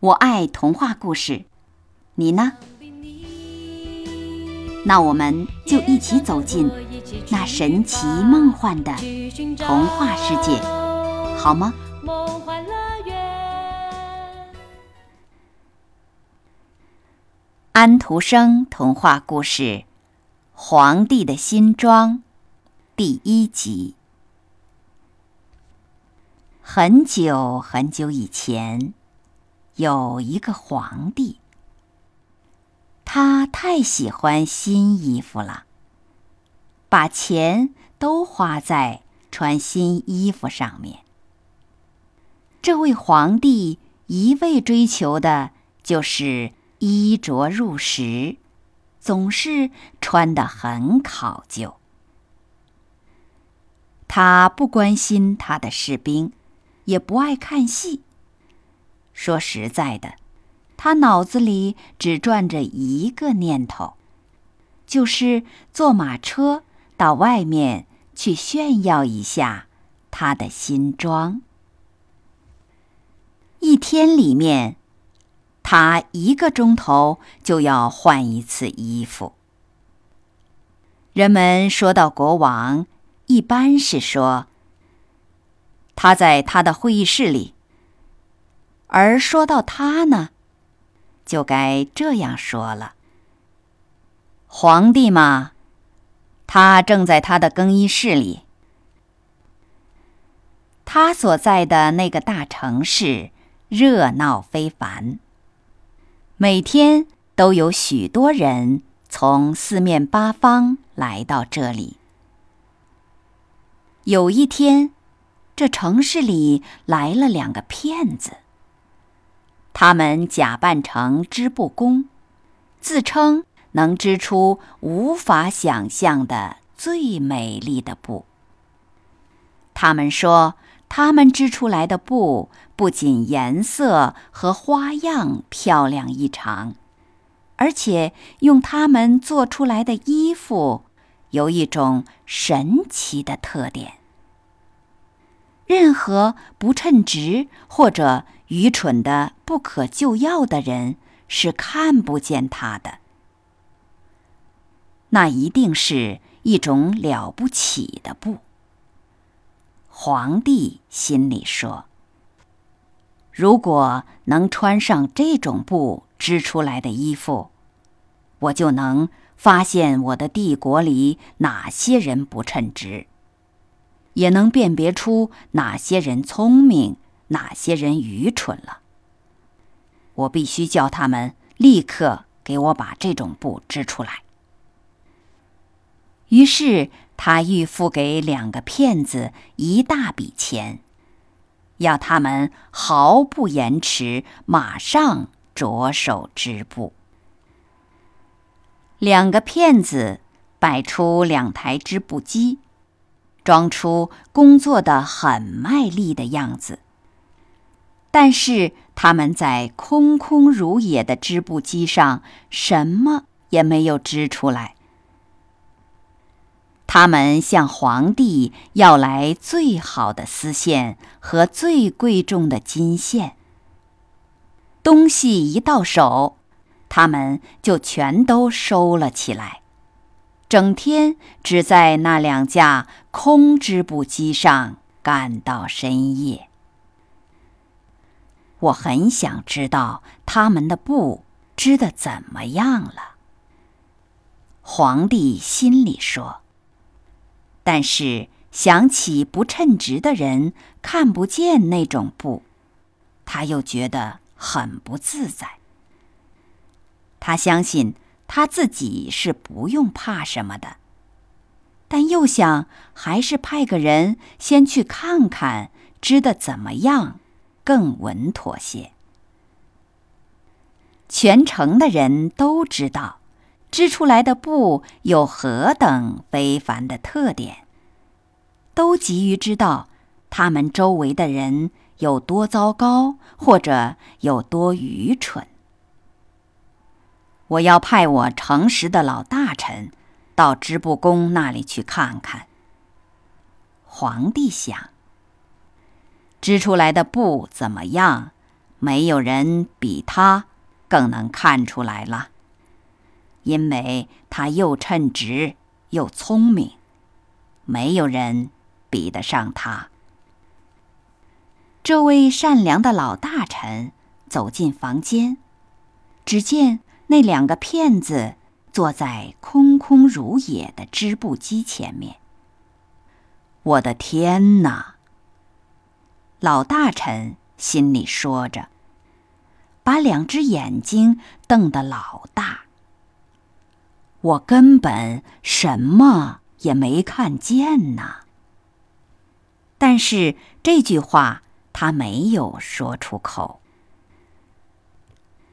我爱童话故事，你呢？那我们就一起走进那神奇梦幻的童话世界，好吗？安徒生童话故事《皇帝的新装》第一集。很久很久以前。有一个皇帝，他太喜欢新衣服了，把钱都花在穿新衣服上面。这位皇帝一味追求的就是衣着入时，总是穿得很考究。他不关心他的士兵，也不爱看戏。说实在的，他脑子里只转着一个念头，就是坐马车到外面去炫耀一下他的新装。一天里面，他一个钟头就要换一次衣服。人们说到国王，一般是说他在他的会议室里。而说到他呢，就该这样说了：皇帝嘛，他正在他的更衣室里。他所在的那个大城市热闹非凡，每天都有许多人从四面八方来到这里。有一天，这城市里来了两个骗子。他们假扮成织布工，自称能织出无法想象的最美丽的布。他们说，他们织出来的布不仅颜色和花样漂亮异常，而且用他们做出来的衣服有一种神奇的特点：任何不称职或者。愚蠢的、不可救药的人是看不见它的。那一定是一种了不起的布。皇帝心里说：“如果能穿上这种布织出来的衣服，我就能发现我的帝国里哪些人不称职，也能辨别出哪些人聪明。”哪些人愚蠢了？我必须叫他们立刻给我把这种布织出来。于是他预付给两个骗子一大笔钱，要他们毫不延迟，马上着手织布。两个骗子摆出两台织布机，装出工作的很卖力的样子。但是他们在空空如也的织布机上什么也没有织出来。他们向皇帝要来最好的丝线和最贵重的金线。东西一到手，他们就全都收了起来，整天只在那两架空织布机上干到深夜。我很想知道他们的布织的怎么样了。皇帝心里说。但是想起不称职的人看不见那种布，他又觉得很不自在。他相信他自己是不用怕什么的，但又想还是派个人先去看看织的怎么样。更稳妥些。全城的人都知道，织出来的布有何等非凡的特点，都急于知道他们周围的人有多糟糕，或者有多愚蠢。我要派我诚实的老大臣到织布工那里去看看。皇帝想，织出来的布怎么样？没有人比他更能看出来了，因为他又称职又聪明，没有人比得上他。这位善良的老大臣走进房间，只见。那两个骗子坐在空空如也的织布机前面。我的天哪！老大臣心里说着，把两只眼睛瞪得老大。我根本什么也没看见呢。但是这句话他没有说出口。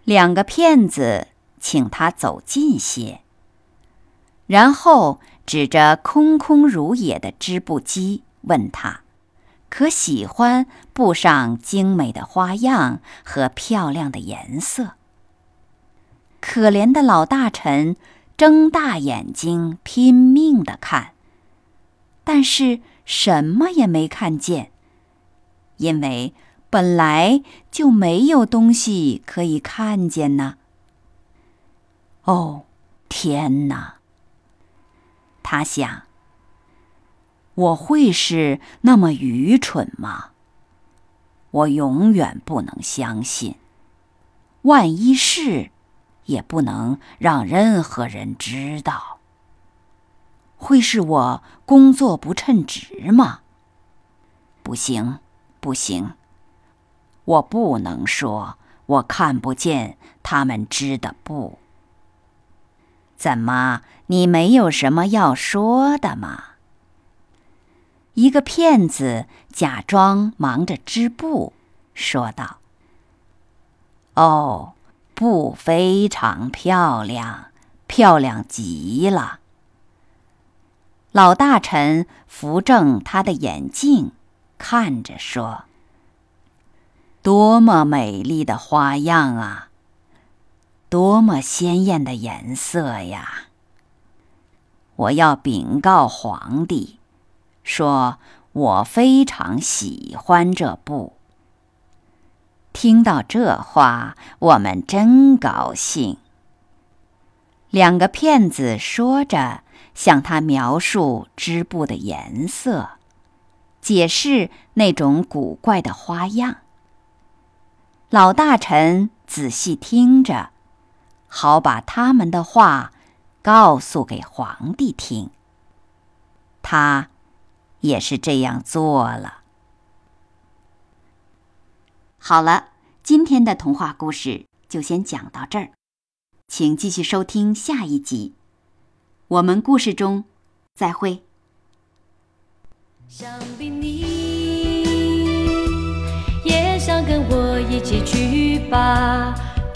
两个骗子。请他走近些，然后指着空空如也的织布机，问他：“可喜欢布上精美的花样和漂亮的颜色？”可怜的老大臣睁大眼睛拼命的看，但是什么也没看见，因为本来就没有东西可以看见呢。哦，天哪！他想：我会是那么愚蠢吗？我永远不能相信。万一是，也不能让任何人知道。会是我工作不称职吗？不行，不行！我不能说我看不见他们织的布。怎么，你没有什么要说的吗？一个骗子假装忙着织布，说道：“哦，布非常漂亮，漂亮极了。”老大臣扶正他的眼镜，看着说：“多么美丽的花样啊！”多么鲜艳的颜色呀！我要禀告皇帝，说我非常喜欢这布。听到这话，我们真高兴。两个骗子说着，向他描述织布的颜色，解释那种古怪的花样。老大臣仔细听着。好把他们的话告诉给皇帝听。他也是这样做了。好了，今天的童话故事就先讲到这儿，请继续收听下一集。我们故事中再会。想必你也想跟我一起去吧。